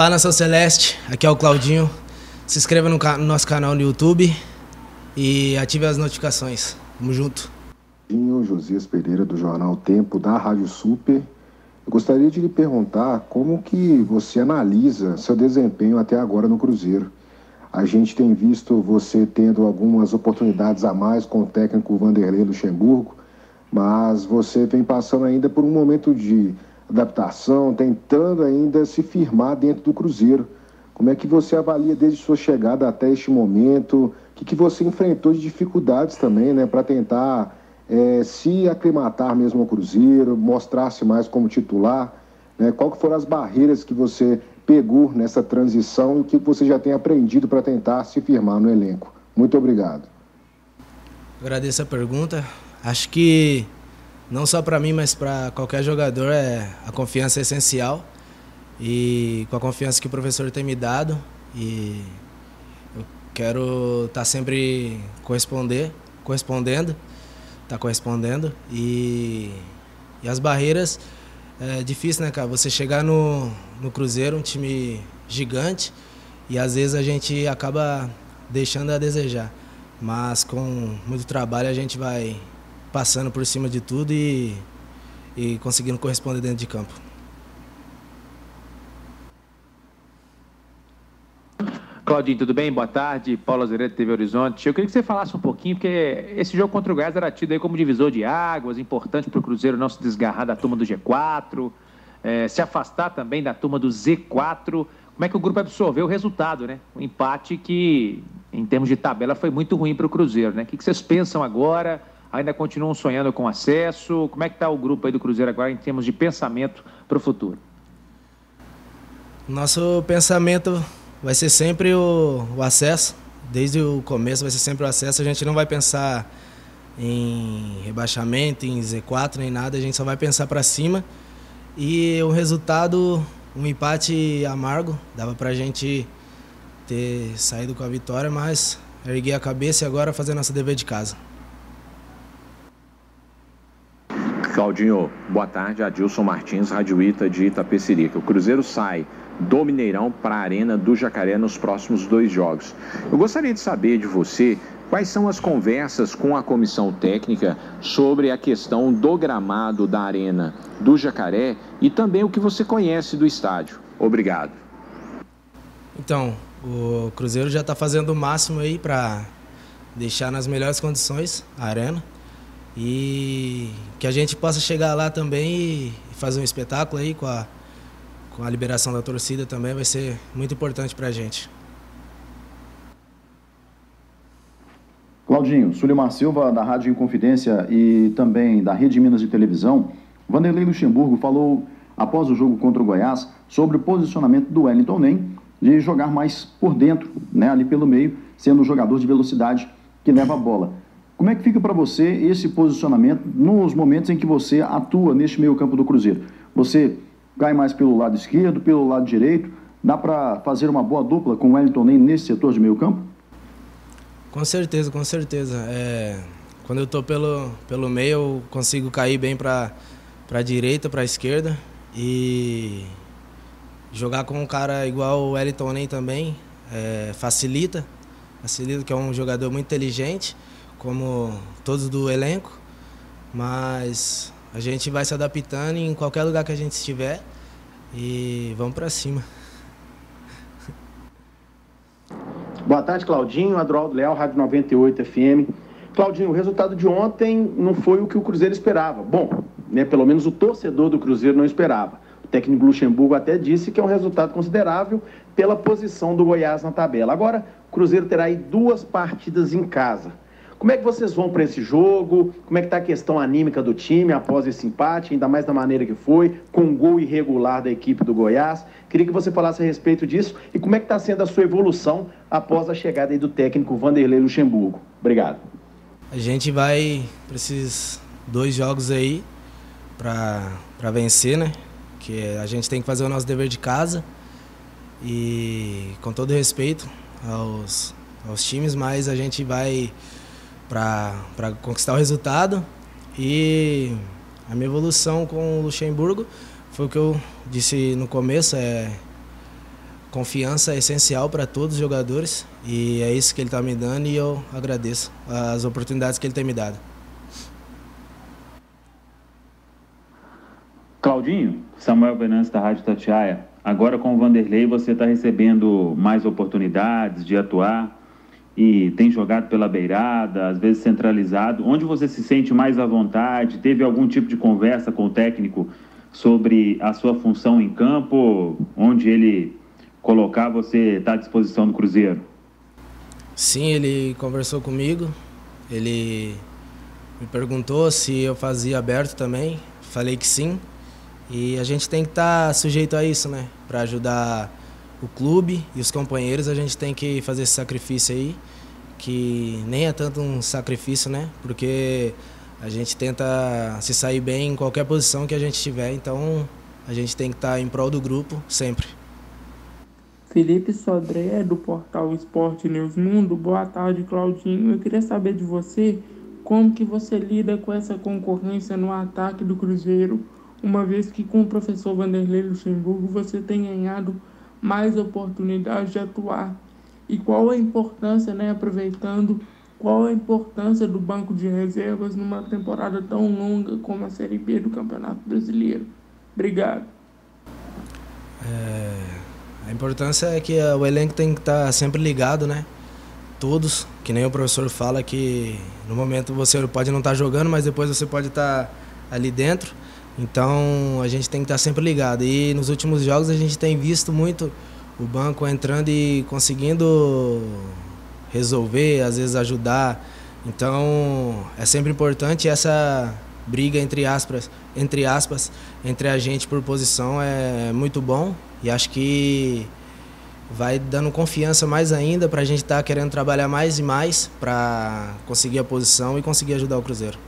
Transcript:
Fala Nação Celeste, aqui é o Claudinho. Se inscreva no, no nosso canal no YouTube e ative as notificações. Tamo junto. Josias Pereira do jornal Tempo da Rádio Super. Eu gostaria de lhe perguntar como que você analisa seu desempenho até agora no Cruzeiro. A gente tem visto você tendo algumas oportunidades a mais com o técnico Vanderlei Luxemburgo, mas você vem passando ainda por um momento de adaptação, tentando ainda se firmar dentro do Cruzeiro. Como é que você avalia desde sua chegada até este momento? O que, que você enfrentou de dificuldades também, né, para tentar é, se aclimatar mesmo ao Cruzeiro, mostrar-se mais como titular? Né? Qual que foram as barreiras que você pegou nessa transição e o que você já tem aprendido para tentar se firmar no elenco? Muito obrigado. Agradeço a pergunta. Acho que não só para mim, mas para qualquer jogador, é, a confiança é essencial. E com a confiança que o professor tem me dado, e eu quero estar tá sempre corresponder, correspondendo, tá correspondendo. E, e as barreiras, é difícil, né, cara? Você chegar no, no Cruzeiro, um time gigante, e às vezes a gente acaba deixando a desejar. Mas com muito trabalho a gente vai passando por cima de tudo e, e conseguindo corresponder dentro de campo. Claudinho, tudo bem? Boa tarde. Paulo Azeredo, TV Horizonte. Eu queria que você falasse um pouquinho, porque esse jogo contra o Goiás era tido aí como divisor de águas, importante para o Cruzeiro não se desgarrar da turma do G4, é, se afastar também da turma do Z4. Como é que o grupo absorveu o resultado, né? Um empate que, em termos de tabela, foi muito ruim para o Cruzeiro, né? O que vocês pensam agora? Ainda continuam sonhando com acesso? Como é que está o grupo aí do Cruzeiro agora em termos de pensamento para o futuro? Nosso pensamento vai ser sempre o, o, acesso. Desde o começo vai ser sempre o acesso. A gente não vai pensar em rebaixamento, em Z4, nem nada. A gente só vai pensar para cima. E o resultado, um empate amargo. Dava para a gente ter saído com a vitória, mas erguei a cabeça e agora fazer nosso dever de casa. Claudinho, boa tarde. Adilson Martins, Rádio Ita de Itapecerica. O Cruzeiro sai do Mineirão para a Arena do Jacaré nos próximos dois jogos. Eu gostaria de saber de você quais são as conversas com a comissão técnica sobre a questão do gramado da Arena do Jacaré e também o que você conhece do estádio. Obrigado. Então, o Cruzeiro já está fazendo o máximo aí para deixar nas melhores condições a Arena e que a gente possa chegar lá também e fazer um espetáculo aí com a, com a liberação da torcida também vai ser muito importante para a gente. Claudinho, Sulimar Silva, da Rádio Inconfidência e também da Rede Minas de Televisão, Vanderlei Luxemburgo falou após o jogo contra o Goiás sobre o posicionamento do Wellington Nem de jogar mais por dentro, né, ali pelo meio, sendo o jogador de velocidade que leva a bola. Como é que fica para você esse posicionamento nos momentos em que você atua neste meio campo do Cruzeiro? Você cai mais pelo lado esquerdo, pelo lado direito? Dá para fazer uma boa dupla com o Wellington nem nesse setor de meio campo? Com certeza, com certeza. É, quando eu estou pelo, pelo meio, eu consigo cair bem para a direita, para a esquerda. E jogar com um cara igual o Wellington nem também é, facilita. Facilita, que é um jogador muito inteligente como todos do elenco, mas a gente vai se adaptando em qualquer lugar que a gente estiver e vamos para cima. Boa tarde, Claudinho, Adroaldo Leal, Rádio 98 FM. Claudinho, o resultado de ontem não foi o que o Cruzeiro esperava. Bom, né, pelo menos o torcedor do Cruzeiro não esperava. O técnico Luxemburgo até disse que é um resultado considerável pela posição do Goiás na tabela. Agora, o Cruzeiro terá aí duas partidas em casa. Como é que vocês vão para esse jogo? Como é que está a questão anímica do time após esse empate, ainda mais da maneira que foi, com um gol irregular da equipe do Goiás? Queria que você falasse a respeito disso e como é que está sendo a sua evolução após a chegada do técnico Vanderlei Luxemburgo. Obrigado. A gente vai para esses dois jogos aí para vencer, né? Que a gente tem que fazer o nosso dever de casa e com todo respeito aos, aos times, mas a gente vai para conquistar o resultado. E a minha evolução com o Luxemburgo foi o que eu disse no começo, é confiança é essencial para todos os jogadores e é isso que ele está me dando e eu agradeço as oportunidades que ele tem me dado. Claudinho, Samuel Venâncio da Rádio Tatiaia. Agora com o Vanderlei você está recebendo mais oportunidades de atuar e tem jogado pela beirada, às vezes centralizado. Onde você se sente mais à vontade? Teve algum tipo de conversa com o técnico sobre a sua função em campo, onde ele colocar você está à disposição do Cruzeiro? Sim, ele conversou comigo. Ele me perguntou se eu fazia aberto também. Falei que sim. E a gente tem que estar tá sujeito a isso, né? Para ajudar o clube e os companheiros, a gente tem que fazer esse sacrifício aí, que nem é tanto um sacrifício, né? Porque a gente tenta se sair bem em qualquer posição que a gente tiver, então a gente tem que estar tá em prol do grupo sempre. Felipe Sodré, do portal Esporte News Mundo. Boa tarde, Claudinho. Eu queria saber de você como que você lida com essa concorrência no ataque do Cruzeiro, uma vez que com o professor Vanderlei Luxemburgo você tem ganhado mais oportunidades de atuar. E qual a importância, né, aproveitando, qual a importância do banco de reservas numa temporada tão longa como a Série B do Campeonato Brasileiro? Obrigado. É... A importância é que o elenco tem que estar sempre ligado, né? Todos, que nem o professor fala que no momento você pode não estar jogando, mas depois você pode estar ali dentro. Então a gente tem que estar sempre ligado. E nos últimos jogos a gente tem visto muito o banco entrando e conseguindo resolver, às vezes ajudar. Então é sempre importante essa briga entre aspas, entre aspas, entre a gente por posição é muito bom e acho que vai dando confiança mais ainda para a gente estar tá querendo trabalhar mais e mais para conseguir a posição e conseguir ajudar o Cruzeiro.